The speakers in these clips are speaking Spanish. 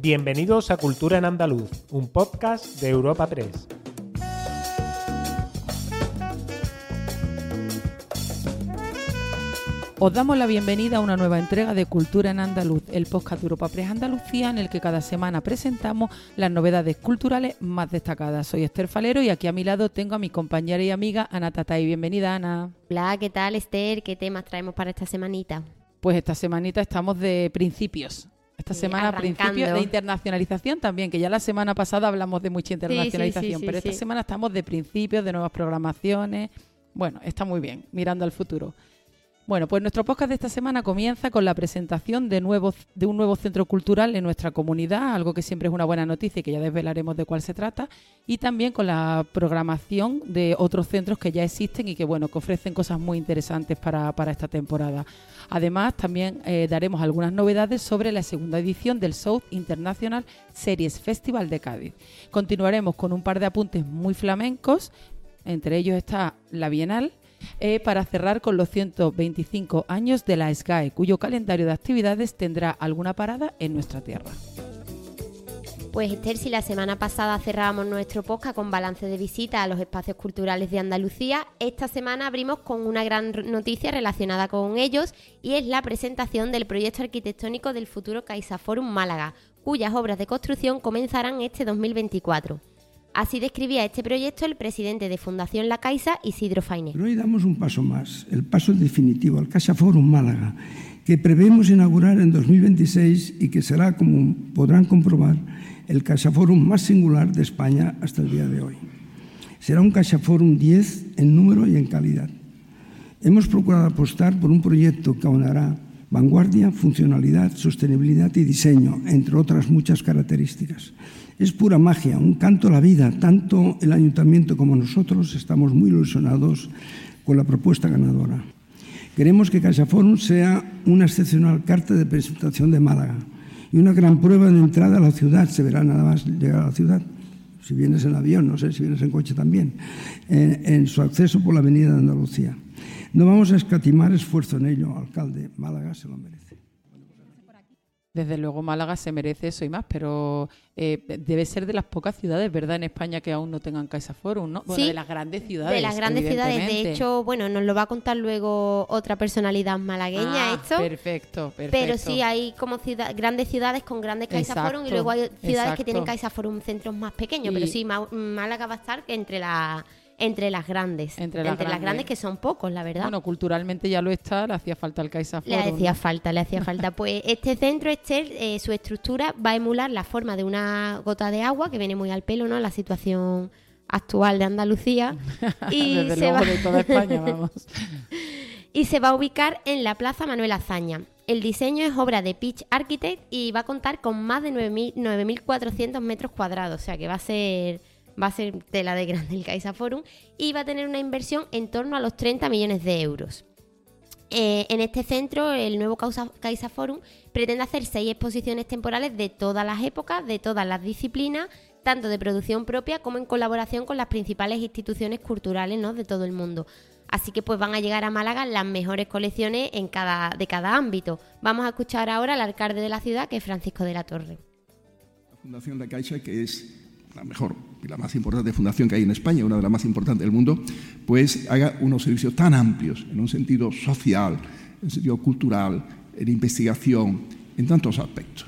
Bienvenidos a Cultura en Andaluz, un podcast de Europa Press. Os damos la bienvenida a una nueva entrega de Cultura en Andaluz, el podcast de Europa Press Andalucía, en el que cada semana presentamos las novedades culturales más destacadas. Soy Esther Falero y aquí a mi lado tengo a mi compañera y amiga Ana Tatay. Bienvenida, Ana. Hola, ¿qué tal, Esther? ¿Qué temas traemos para esta semanita? Pues esta semanita estamos de principios. Esta semana principios de internacionalización también, que ya la semana pasada hablamos de mucha internacionalización, pero esta semana estamos de principios, de nuevas programaciones. Bueno, está muy bien, mirando al futuro. Bueno, pues nuestro podcast de esta semana comienza con la presentación de, de un nuevo centro cultural en nuestra comunidad, algo que siempre es una buena noticia y que ya desvelaremos de cuál se trata, y también con la programación de otros centros que ya existen y que bueno, que ofrecen cosas muy interesantes para, esta temporada. Además, también eh, daremos algunas novedades sobre la segunda edición del South International Series Festival de Cádiz. Continuaremos con un par de apuntes muy flamencos, entre ellos está la Bienal, eh, para cerrar con los 125 años de la SGAE, cuyo calendario de actividades tendrá alguna parada en nuestra tierra. Pues Esther, si la semana pasada cerrábamos nuestro podcast con balance de visita a los espacios culturales de Andalucía, esta semana abrimos con una gran noticia relacionada con ellos y es la presentación del proyecto arquitectónico del futuro CaixaForum Málaga, cuyas obras de construcción comenzarán este 2024. Así describía este proyecto el presidente de Fundación La Caixa, Isidro Faine. Pero hoy damos un paso más, el paso definitivo al Caixa Forum Málaga, que prevemos inaugurar en 2026 y que será, como podrán comprobar, el Caixa Forum más singular de España hasta el día de hoy. Será un Caixa Forum 10 en número y en calidad. Hemos procurado apostar por un proyecto que aunará vanguardia, funcionalidad, sostenibilidad y diseño, entre otras muchas características. Es pura magia, un canto a la vida. Tanto el ayuntamiento como nosotros estamos muy ilusionados con la propuesta ganadora. Queremos que CaixaForum sea una excepcional carta de presentación de Málaga y una gran prueba de entrada a la ciudad. Se verá nada más llegar a la ciudad, si vienes en avión, no sé si vienes en coche también, en, en su acceso por la Avenida de Andalucía. No vamos a escatimar esfuerzo en ello, alcalde. Málaga se lo merece. Desde luego Málaga se merece eso y más, pero eh, debe ser de las pocas ciudades, ¿verdad?, en España que aún no tengan CaixaForum, ¿no? Bueno, de las grandes ciudades. De las grandes ciudades. De hecho, bueno, nos lo va a contar luego otra personalidad malagueña ah, esto. Perfecto, perfecto. Pero sí hay como grandes ciudades con grandes CaixaForum y luego hay ciudades que tienen CaixaForum centros más pequeños, pero sí, Málaga va a estar entre las entre las grandes. Entre las, grandes. que son pocos, la verdad. Bueno, culturalmente ya lo está, le hacía falta el Caixa Le hacía falta, le hacía falta. Pues este centro, este, eh, su estructura va a emular la forma de una gota de agua, que viene muy al pelo, ¿no? La situación actual de Andalucía. y se va... de toda España, vamos. y se va a ubicar en la Plaza Manuel Azaña. El diseño es obra de Pitch Architect y va a contar con más de 9.400 metros cuadrados, o sea que va a ser va a ser tela de grande el Caixa Forum y va a tener una inversión en torno a los 30 millones de euros. Eh, en este centro, el nuevo Caixa Forum pretende hacer seis exposiciones temporales de todas las épocas, de todas las disciplinas, tanto de producción propia como en colaboración con las principales instituciones culturales ¿no? de todo el mundo. Así que pues van a llegar a Málaga las mejores colecciones de cada ámbito. Vamos a escuchar ahora al alcalde de la ciudad, que es Francisco de la Torre. La Fundación de Caixa, que es la mejor y la más importante fundación que hay en España, una de las más importantes del mundo, pues haga unos servicios tan amplios en un sentido social, en sentido cultural, en investigación, en tantos aspectos.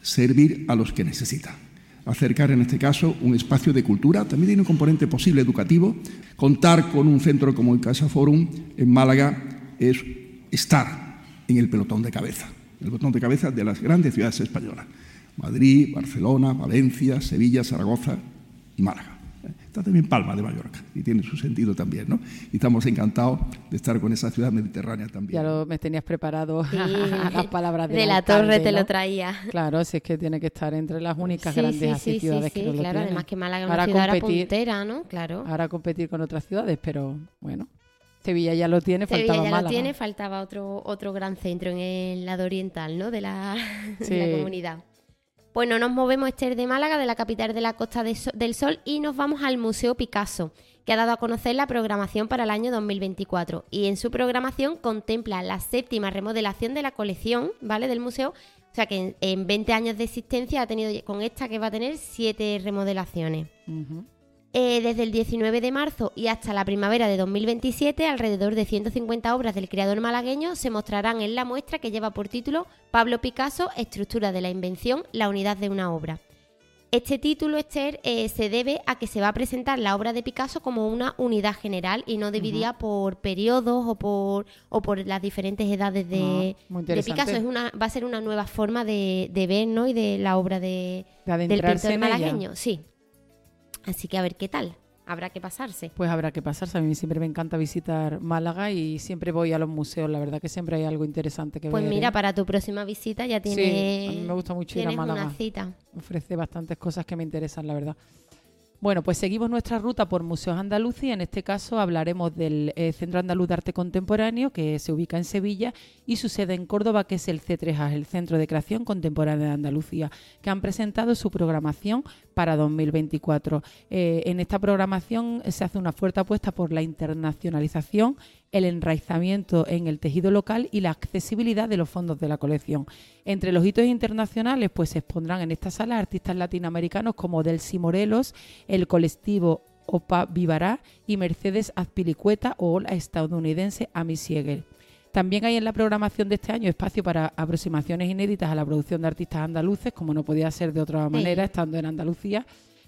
Servir a los que necesitan. Acercar en este caso un espacio de cultura, también tiene un componente posible educativo. Contar con un centro como el Casa Forum en Málaga es estar en el pelotón de cabeza, el pelotón de cabeza de las grandes ciudades españolas. Madrid, Barcelona, Valencia, Sevilla, Zaragoza y Málaga. Está también Palma de Mallorca y tiene su sentido también, ¿no? Y estamos encantados de estar con esa ciudad mediterránea también. Ya lo, me tenías preparado las palabras de la torre, te lo traía. Claro, si es que tiene que estar entre las únicas grandes ciudades que no lo claro, además que Málaga es una ciudad puntera, ¿no? Claro. Ahora competir con otras ciudades, pero bueno. Sevilla ya lo tiene, Sevilla faltaba ya lo tiene, faltaba otro otro gran centro en el lado oriental, ¿no? De la, de la comunidad. Pues no nos movemos, Esther, de Málaga, de la capital de la Costa del Sol, y nos vamos al Museo Picasso, que ha dado a conocer la programación para el año 2024. Y en su programación contempla la séptima remodelación de la colección, ¿vale? Del museo, sea que en, 20 años de existencia ha tenido, con esta que va a tener, siete remodelaciones. Eh, desde el 19 de marzo y hasta la primavera de 2027, alrededor de 150 obras del creador malagueño se mostrarán en la muestra que lleva por título Pablo Picasso, Estructura de la Invención, la unidad de una obra. Este título, Esther, eh, se debe a que se va a presentar la obra de Picasso como una unidad general y no dividida por periodos o por, o por las diferentes edades de, ah, Picasso. Es una, va a ser una nueva forma de, ver ¿no? y de la obra de, del pintor malagueño. Sí. Así que a ver qué tal habrá que pasarse. Pues habrá que pasarse. A mí siempre me encanta visitar Málaga y siempre voy a los museos. La verdad que siempre hay algo interesante que pues ver. Pues mira, ¿eh? para tu próxima visita ya tienes. Sí, a mí me gusta mucho ir a Málaga. Una cita. Ofrece bastantes cosas que me interesan, la verdad. Bueno, pues seguimos nuestra ruta por Museos Andaluz y en este caso hablaremos del eh, Centro Andaluz de Arte Contemporáneo que se ubica en Sevilla y su sede en Córdoba que es el C3A, el Centro de Creación Contemporánea de Andalucía, que han presentado su programación para 2024. Eh, en esta programación se hace una fuerte apuesta por la internacionalización el enraizamiento en el tejido local y la accesibilidad de los fondos de la colección. Entre los hitos internacionales, pues se expondrán en esta sala artistas latinoamericanos como Delcy Morelos, el colectivo Opa Vivará y Mercedes Azpilicueta o la estadounidense Amy Siegel. También hay en la programación de este año espacio para aproximaciones inéditas a la producción de artistas andaluces, como no podía ser de otra manera, estando en Andalucía,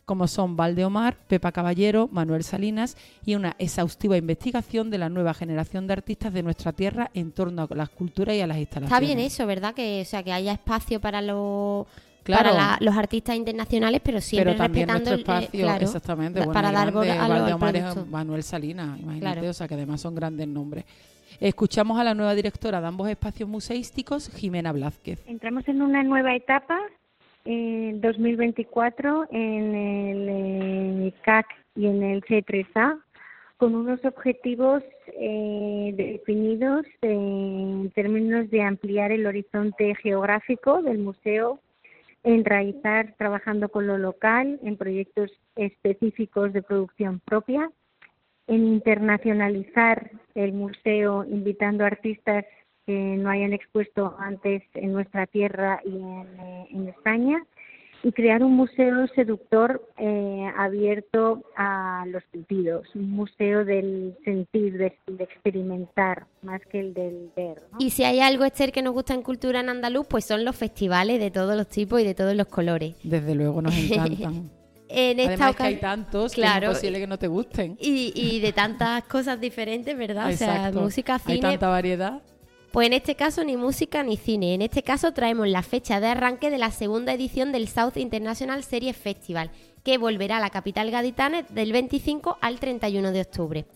como son Valdeomar, Pepa Caballero, Manuel Salinas y una exhaustiva investigación de la nueva generación de artistas de nuestra tierra en torno a la escultura y a las instalaciones. Está bien eso, ¿verdad? Que, o sea, que haya espacio para los... para los artistas internacionales, pero siempre pero también respetando nuestro espacio, el, exactamente, para dar a es Manuel Salinas, imagínate, o sea que además son grandes nombres. Escuchamos a la nueva directora de ambos espacios museísticos, Jimena Blázquez. Entramos en una nueva etapa en 2024 en el CAC y en el C3A con unos objetivos eh, definidos en términos de ampliar el horizonte geográfico del museo, enraizar trabajando con lo local en proyectos específicos de producción propia, en internacionalizar el museo invitando artistas que no hayan expuesto antes en nuestra tierra y en, eh, España y crear un museo seductor eh, abierto a los sentidos, un museo del sentir, de, experimentar, más que el del ver. Y si hay algo, Esther, que nos gusta en cultura en andaluz, pues son los festivales de todos los tipos y de todos los colores. Desde luego nos encantan. en esta Además que hay tantos claro, que es imposible que no te gusten. Y, y de tantas cosas diferentes, ¿verdad? O sea, música, cine... Hay tanta variedad. Pues en este caso ni música ni cine. En este caso traemos la fecha de arranque de la segunda edición del South International Series Festival, que volverá a la capital gaditana del 25 al 31 de octubre.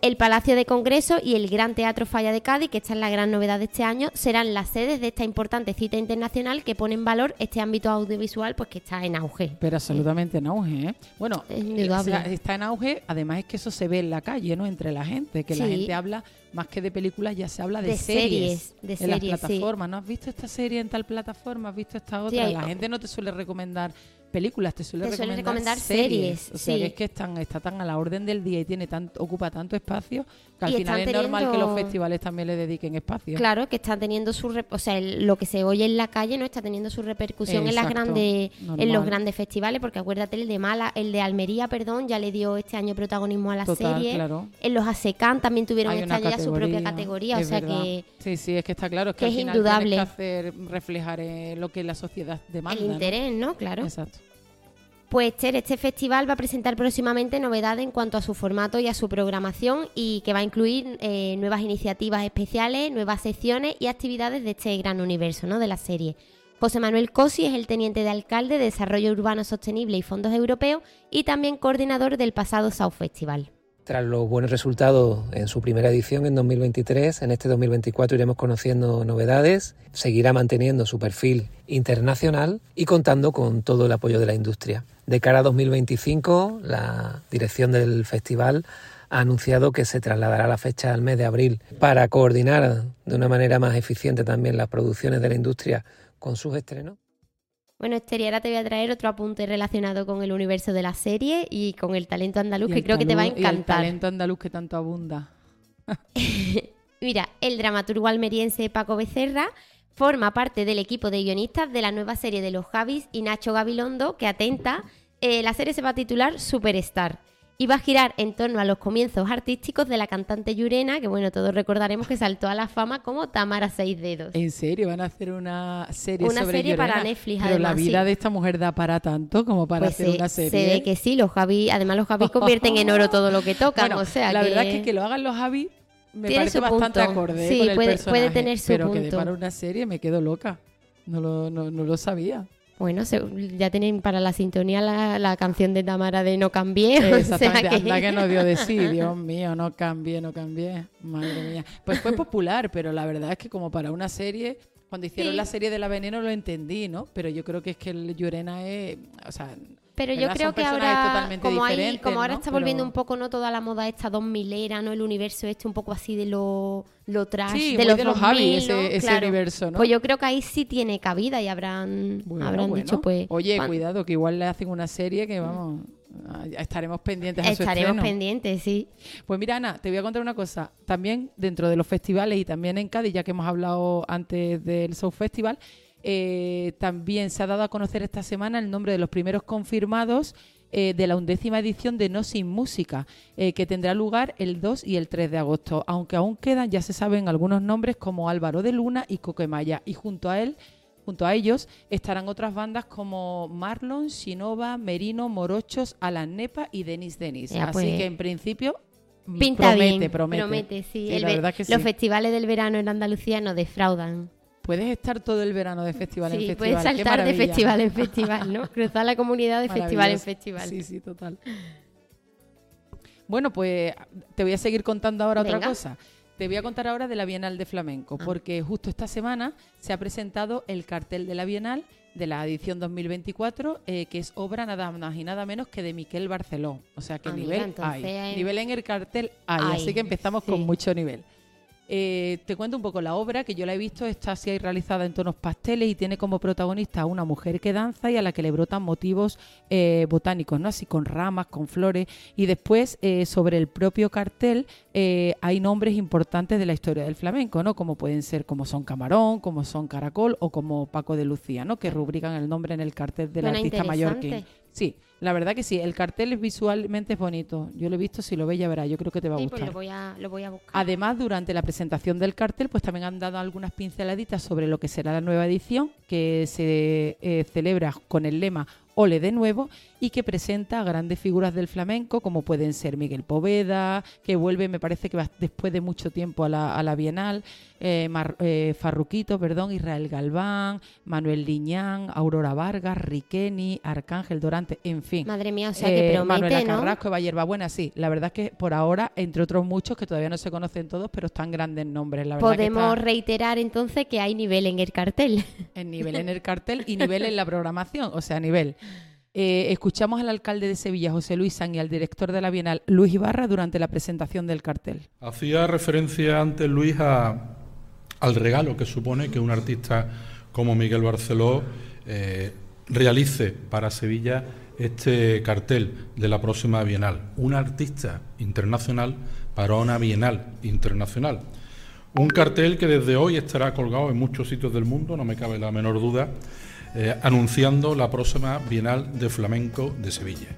El Palacio de Congreso y el Gran Teatro Falla de Cádiz, que esta es la gran novedad de este año, serán las sedes de esta importante cita internacional que pone en valor este ámbito audiovisual pues que está en auge. Pero absolutamente en auge, ¿eh? Bueno, está en auge, además es que eso se ve en la calle, ¿no? Entre la gente, que la gente habla más que de películas, ya se habla de, series, de en las plataformas. ¿No has visto esta serie en tal plataforma? ¿Has visto esta otra? la gente no te suele recomendar películas, te suele, recomendar, series. O sea, que es que están, está tan a la orden del día y tiene tanto, ocupa tanto espacio que al final es normal que los festivales también le dediquen espacio. Claro, que están teniendo su... o sea, lo que se oye en la calle no está teniendo su repercusión en las grandes en los grandes festivales, porque acuérdate, el de Mala, el de Almería, perdón, ya le dio este año protagonismo a la serie. En los ASECAN también tuvieron este año ya su propia categoría, o sea que... Sí, sí, es que está claro, es que, al final indudable. que hacer reflejar eh, lo que la sociedad demanda. El interés, ¿no? Claro. Exacto. Pues Ter, este festival va a presentar próximamente novedades en cuanto a su formato y a su programación y que va a incluir eh, nuevas iniciativas especiales, nuevas secciones y actividades de este gran universo ¿no? de la serie. José Manuel Cosi es el teniente de alcalde de Desarrollo Urbano Sostenible y Fondos Europeos y también coordinador del pasado South Festival. Tras los buenos resultados en su primera edición en 2023, en este 2024 iremos conociendo novedades, seguirá manteniendo su perfil internacional y contando con todo el apoyo de la industria. De cara a 2025, la dirección del festival ha anunciado que se trasladará la fecha al mes de abril para coordinar de una manera más eficiente también las producciones de la industria con sus estrenos. Bueno, Esther, ahora te voy a traer otro apunte relacionado con el universo de la serie y con el talento andaluz, que creo que te va a encantar. el talento andaluz que tanto abunda. Mira, el dramaturgo almeriense Paco Becerra forma parte del equipo de guionistas de la nueva serie de los Javis y Nacho Gabilondo, que atenta, eh, la serie se va a titular Superstar y va a girar en torno a los comienzos artísticos de la cantante Yurena, que bueno, todos recordaremos que saltó a la fama como Tamara Seis Dedos. ¿En serio? ¿Van a hacer una serie una serie para Netflix, Pero la vida de esta mujer da para tanto como para pues hacer una serie. Se ve que sí, los Javi, además los Javi convierten en oro todo lo que tocan, o sea La verdad es que que lo hagan los Javi me parece bastante acorde sí, con el puede, personaje, puede tener su pero punto. que de para una serie me quedo loca. No lo, no, no lo sabía. Bueno, ya tienen para la sintonía la, canción de Tamara de No cambié. Exactamente, o que... que no dio de sí, Dios mío, no cambié, no cambié. Madre mía. Pues fue popular, pero la verdad es que como para una serie, cuando hicieron la serie de La Veneno lo entendí, ¿no? Pero yo creo que es que el Llorena es, o sea, pero yo creo que ahora, como, hay, como ahora está volviendo un poco no toda la moda esta dos milera, ¿no? El universo este un poco así de lo, lo trash, de los, de los ese, universo, ¿no? Pues yo creo que ahí sí tiene cabida y habrán, habrán dicho, pues... Oye, cuidado, que igual le hacen una serie que, vamos... Estaremos pendientes a Estaremos pendientes, sí. Pues mira, Ana, te voy a contar una cosa. También dentro de los festivales y también en Cádiz, ya que hemos hablado antes del South Festival, eh, también se ha dado a conocer esta semana el nombre de los primeros confirmados eh, de la undécima edición de No Sin Música, eh, que tendrá lugar el 2 y el 3 de agosto. Aunque aún quedan, ya se saben algunos nombres como Álvaro de Luna y Coquemaya. Y junto a él Junto a ellos estarán otras bandas como Marlon, Shinova, Merino, Morochos, Alan Nepa y Denis Denis. Así pues, que en principio Pinta promete, bien, promete. promete sí. Los festivales del verano en Andalucía nos defraudan. Puedes estar todo el verano de festival en festival. puedes saltar de festival en festival, ¿no? Cruzar la comunidad de festival en festival. Sí, sí, total. Bueno, pues te voy a seguir contando ahora otra cosa. Te voy a contar ahora de la Bienal de Flamenco, ah. porque justo esta semana se ha presentado el cartel de la Bienal de la edición 2024, eh, que es obra nada más y nada menos que de Miquel Barceló. O sea que nivel hay. Nivel en el cartel hay, así que empezamos con mucho nivel. Eh, te cuento un poco la obra, que yo la he visto, está así realizada en tonos pasteles y tiene como protagonista a una mujer que danza y a la que le brotan motivos eh, botánicos, ¿no? Así con ramas, con flores. Y después, eh, sobre el propio cartel, hay nombres importantes de la historia del flamenco, ¿no? Como pueden ser, como son Camarón, como son Caracol o como Paco de Lucía, ¿no? Que rubrican el nombre en el cartel del artista mallorquín. Sí, la verdad que sí. El cartel visualmente es bonito. Yo lo he visto, si lo ves ya verás. Yo creo que te va a pues gustar. lo, voy a, lo voy a buscar. Además, durante la presentación del cartel, pues también han dado algunas pinceladitas sobre lo que será la nueva edición, que se eh, celebra con el lema Ole de nuevo y que presenta a grandes figuras del flamenco como pueden ser Miguel Poveda, que vuelve, me parece que va después de mucho tiempo a la, a la Bienal, eh, eh, Farruquito, perdón, Israel Galván, Manuel Liñán, Aurora Vargas, Riqueni, Arcángel Dorante, en fin. Madre mía, o sea que eh, promete, Manuela ¿no? Carrasco, Eva Buena, sí. La verdad es que por ahora, entre otros muchos que todavía no se conocen todos, pero están grandes nombres. La verdad Podemos reiterar entonces que hay nivel en el cartel. En nivel en el cartel y nivel en la programación, o sea, nivel. Eh, escuchamos al alcalde de Sevilla, José Luis San, y al director de la Bienal, Luis Ibarra, durante la presentación del cartel. Hacía referencia antes Luis al regalo que supone que un artista como Miguel Barceló eh, realice para Sevilla este cartel de la próxima Bienal. Un artista internacional para una Bienal internacional. Un cartel que desde hoy estará colgado en muchos sitios del mundo, no me cabe la menor duda eh, anunciando la próxima Bienal de Flamenco de Sevilla.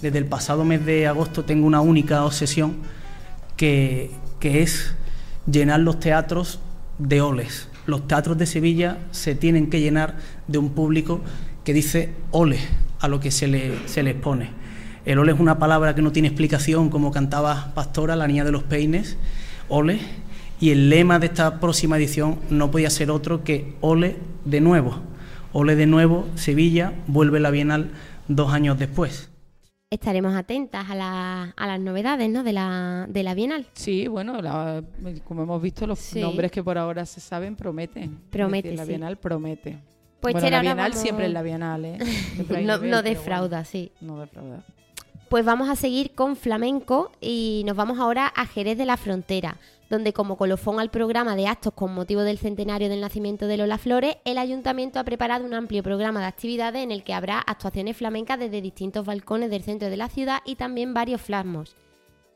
Desde el pasado mes de agosto tengo una única obsesión que, que es llenar los teatros de oles. Los teatros de Sevilla se tienen que llenar de un público que dice ole a lo que se le, se. El ole es una palabra que no tiene explicación, como cantaba Pastora, la niña de los peines, ole. Y el lema de esta próxima edición no podía ser otro que ole de nuevo. Ole de nuevo, Sevilla vuelve la Bienal dos años después. Estaremos atentas a, las novedades ¿no? de, la, de la Bienal. Sí, bueno, como hemos visto, los nombres que por ahora se saben prometen. Promete. la Bienal promete. Pues bueno, la Bienal siempre es la Bienal, ¿eh? no, no defrauda, sí. No defrauda. Pues vamos a seguir con flamenco y nos vamos ahora a Jerez de la Frontera donde como colofón al programa de actos con motivo del centenario del nacimiento de Lola Flores, el ayuntamiento ha preparado un amplio programa de actividades en el que habrá actuaciones flamencas desde distintos balcones del centro de la ciudad y también varios flasmos.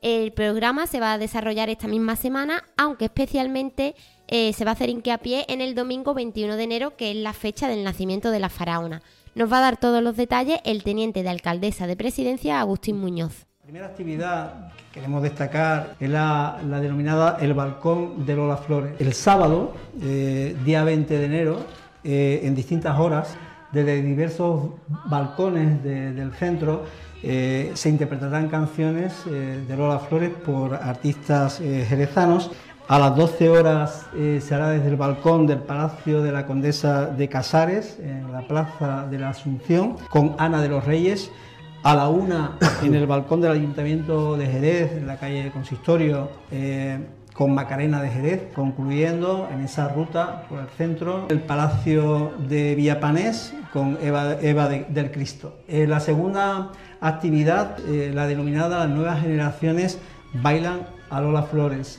El programa se va a desarrollar esta misma semana, aunque especialmente eh, se va a hacer hincapié en el domingo 21 de enero, que es la fecha del nacimiento de la faraona. Nos va a dar todos los detalles el teniente de alcaldesa de presidencia, Agustín Muñoz. La primera actividad que queremos destacar es la, denominada El Balcón de Lola Flores. El sábado, eh, día 20 de enero, eh, en distintas horas, desde diversos balcones del centro, se interpretarán canciones de Lola Flores por artistas jerezanos a las 12 horas eh, se hará desde el balcón del Palacio de la Condesa de Casares, en la Plaza de la Asunción, con Ana de los Reyes. A la una, en el balcón del Ayuntamiento de Jerez, en la calle Consistorio, eh, con Macarena de Jerez, concluyendo en esa ruta por el centro, el Palacio de Villapanés con Eva, del Cristo. Eh, la segunda actividad, la denominada Las nuevas generaciones bailan a Lola Flores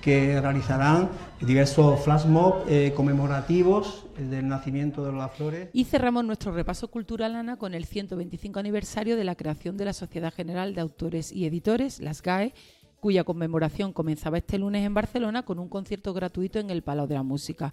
que realizarán diversos flash mob eh, conmemorativos del nacimiento de las flores. Y cerramos nuestro repaso cultural, Ana, con el 125 aniversario de la creación de la Sociedad General de Autores y Editores, las GAE, cuya conmemoración comenzaba este lunes en Barcelona con un concierto gratuito en el Palau de la Música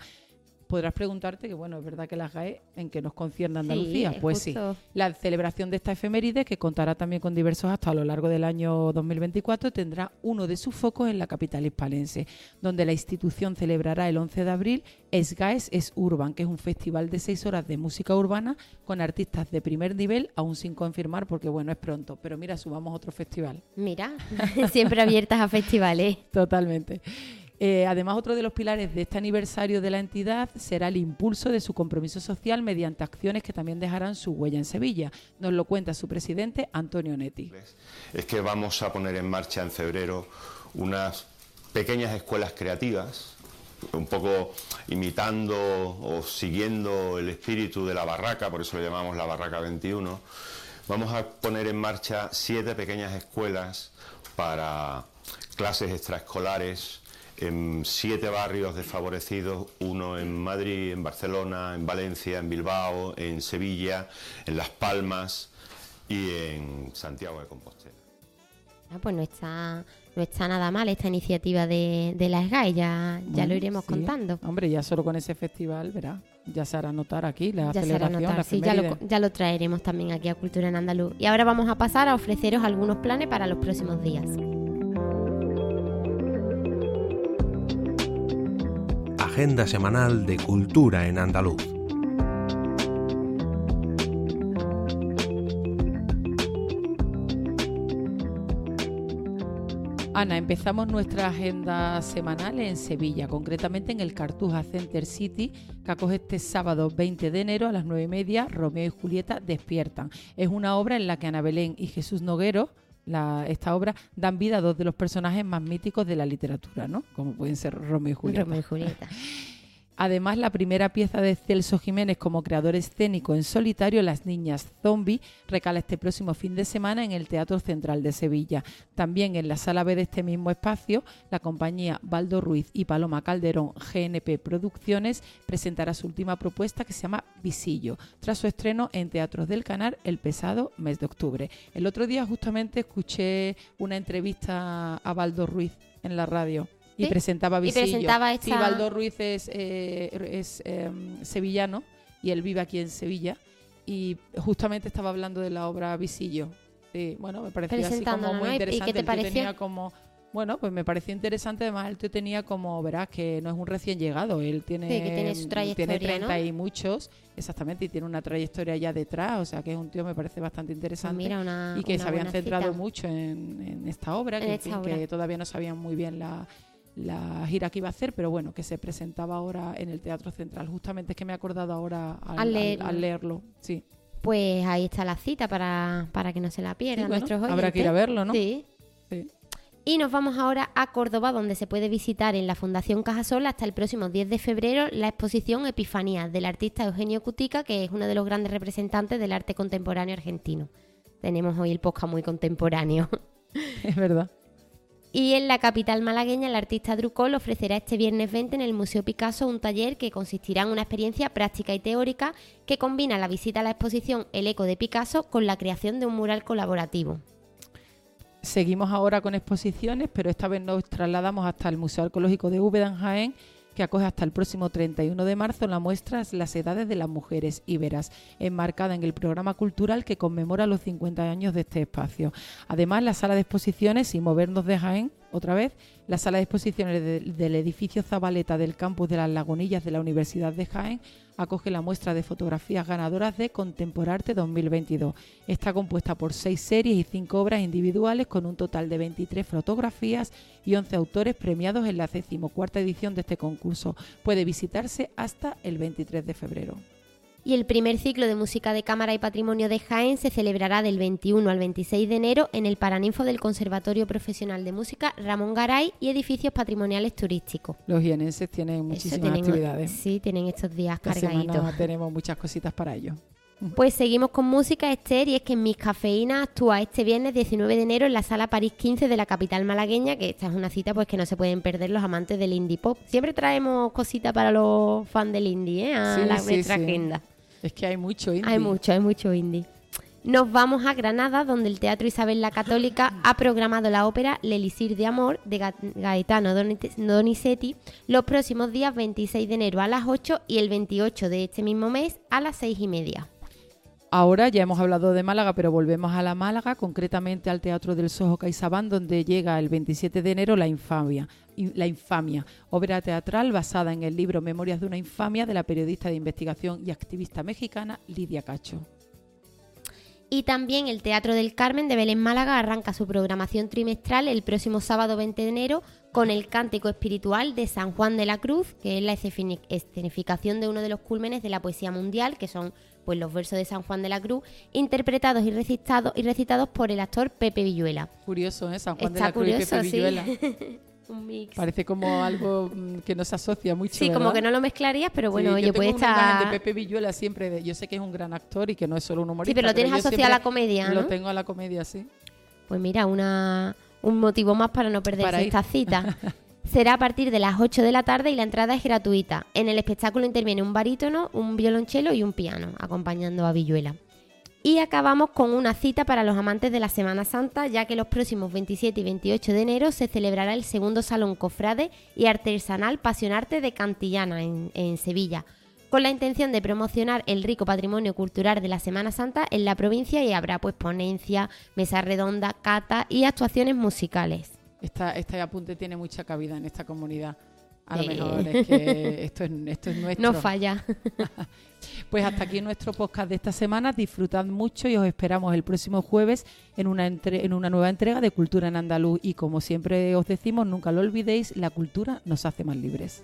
podrás preguntarte que, bueno, es verdad que las GAE en que nos concierne Andalucía. pues sí, la celebración de esta efeméride, que contará también con diversos actos a lo largo del año 2024, tendrá uno de sus focos en la capital hispalense, donde la institución celebrará el 11 de abril SGAES es Urban, que es un festival de seis horas de música urbana con artistas de primer nivel, aún sin confirmar, porque bueno, es pronto. Pero mira, subamos otro festival. Mira, siempre abiertas a festivales. Totalmente. Eh, además, otro de los pilares de este aniversario de la entidad será el impulso de su compromiso social mediante acciones que también dejarán su huella en Sevilla. Nos lo cuenta su presidente, Antonio Netti. Es que vamos a poner en marcha en febrero unas pequeñas escuelas creativas, un poco imitando o siguiendo el espíritu de la barraca, por eso lo llamamos la Barraca 21. Vamos a poner en marcha siete pequeñas escuelas para clases extraescolares en siete barrios desfavorecidos, uno en Madrid, en Barcelona, en Valencia, en Bilbao, en Sevilla, en Las Palmas y en Santiago de Compostela. Ah, pues no está, no está nada mal esta iniciativa de, de la SGAE, ya, ya lo iremos contando. Hombre, ya solo con ese festival, verá, ya se hará notar aquí la ya celebración. sí, ya lo, ya lo traeremos también aquí a Cultura en Andaluz. Y ahora vamos a pasar a ofreceros algunos planes para los próximos días. Agenda semanal de cultura en andaluz. Ana, empezamos nuestra agenda semanal en Sevilla, concretamente en el Cartuja Center City, que acoge este sábado 20 de enero a las 9 y media, Romeo y Julieta despiertan. Es una obra en la que Ana Belén y Jesús Noguero esta obra dan vida a dos de los personajes más míticos de la literatura, ¿no? Como pueden ser Romeo y Julieta. Romeo y Julieta. Además, la primera pieza de Celso Jiménez como creador escénico en solitario, Las Niñas Zombie, recala este próximo fin de semana en el Teatro Central de Sevilla. También en la sala B de este mismo espacio, la compañía Baldo Ruiz y Paloma Calderón GNP Producciones presentará su última propuesta que se llama Visillo, tras su estreno en Teatros del Canal el pesado mes de octubre. El otro día justamente escuché una entrevista a Baldo Ruiz en la radio y presentaba Visillo. Y presentaba esta... Sí, Baldo Ruiz es, eh, em, sevillano y él vive aquí en Sevilla y justamente estaba hablando de la obra Visillo. Sí, bueno, me parecía así como muy interesante. ¿Y qué te pareció? Tenía como bueno, pues me pareció interesante. Además, él tenía como, verás, que no es un recién llegado. Él tiene, tiene, su trayectoria, tiene 30 y muchos, exactamente, y tiene una trayectoria ya detrás. O sea, que es un tío, me parece bastante interesante. y que se habían centrado mucho en, esta obra, que todavía no sabían muy bien la, la gira que iba a hacer, pero bueno, que se presentaba ahora en el Teatro Central. Justamente es que me he acordado ahora al, leerlo. Sí. Pues ahí está la cita para, para que no se la pierdan nuestros oyentes. Habrá que ir a verlo, ¿no? Sí. Y nos vamos ahora a Córdoba, donde se puede visitar en la Fundación Cajasol hasta el próximo 10 de febrero la exposición Epifanía del artista Eugenio Cutica, que es uno de los grandes representantes del arte contemporáneo argentino. Tenemos hoy el podcast muy contemporáneo. Es verdad. Y en la capital malagueña, el artista Drucol ofrecerá este viernes 20 en el Museo Picasso un taller que consistirá en una experiencia práctica y teórica que combina la visita a la exposición El Eco de Picasso con la creación de un mural colaborativo. Seguimos ahora con exposiciones, pero esta vez nos trasladamos hasta el Museo Arqueológico de Úbeda en Jaén, que acoge hasta el próximo 31 de marzo la muestra Las edades de las mujeres íberas, enmarcada en el programa cultural que conmemora los 50 años de este espacio. Además, la sala de exposiciones y movernos de Jaén otra vez, la sala de exposiciones del edificio Zabaleta del campus de las Lagunillas de la Universidad de Jaén acoge la muestra de fotografías ganadoras de Contemporarte 2022. Está compuesta por seis series y cinco obras individuales con un total de 23 fotografías y 11 autores premiados en la decimocuarta edición de este concurso. Puede visitarse hasta el 23 de febrero y el primer ciclo de música de cámara y patrimonio de Jaén se celebrará del 21 al 26 de enero en el Paraninfo del Conservatorio Profesional de Música Ramón Garay y edificios patrimoniales turísticos. Los jienenses tienen muchísimas actividades. Sí, tienen estos días cargaditos. tenemos muchas cositas para ello. Pues seguimos con música, Esther, y es que Mis Cafeína actúa este viernes 19 de enero en la Sala París 15 de la capital malagueña, que esta es una cita pues que no se pueden perder los amantes del indie pop. Siempre traemos cositas para los fans del indie, ¿eh? A la, nuestra agenda. Es que hay mucho indie. Hay mucho, hay mucho indie. Nos vamos a Granada, donde el Teatro Isabel la Católica ha programado la ópera L'Elisir de Amor de Gaetano Donizetti los próximos días 26 de enero a las 8 y el 28 de este mismo mes a las 6 y media. Ahora ya hemos hablado de Málaga, pero volvemos a la Málaga, concretamente al Teatro del Sojo Caizabán, donde llega el 27 de enero La Infamia, La Infamia, obra teatral basada en el libro Memorias de una infamia de la periodista de investigación y activista mexicana Lidia Cacho. Y también el Teatro del Carmen de Belén Málaga arranca su programación trimestral el próximo sábado 20 de enero con el cántico espiritual de San Juan de la Cruz, que es la escenificación de uno de los cúlmenes de la poesía mundial, que son pues los versos de San Juan de la Cruz, interpretados y recitados, y recitados por el actor Pepe Villuela. Curioso, ¿eh? San Juan de la Cruz y Pepe Villuela. Un mix. Parece como algo mm, que no se asocia mucho. Sí, como que no lo mezclarías, pero bueno, oye, puede estar. de Pepe Villuela siempre. yo sé que es un gran actor y que no es solo un humorista. Sí, pero lo tienes asociado a la comedia. ¿no? Lo tengo a la comedia, sí. Pues mira, una, un motivo más para no perderse esta cita. será a partir de las 8 de la tarde y la entrada es gratuita. En el espectáculo interviene un barítono, un violonchelo y un piano, acompañando a Villuela. Y acabamos con una cita para los amantes de la Semana Santa, ya que los próximos 27 y 28 de enero se celebrará el segundo Salón Cofrade y Artesanal Pasionarte de Cantillana en, Sevilla, con la intención de promocionar el rico patrimonio cultural de la Semana Santa en la provincia y habrá pues ponencia, mesa redonda, cata y actuaciones musicales este apunte tiene mucha cabida en esta comunidad. A lo mejor es que esto es, esto es nuestro. No falla. pues hasta aquí nuestro podcast de esta semana. Disfrutad mucho y os esperamos el próximo jueves en una, en una nueva entrega de Cultura en Andaluz. Y como siempre os decimos, nunca lo olvidéis, la cultura nos hace más libres.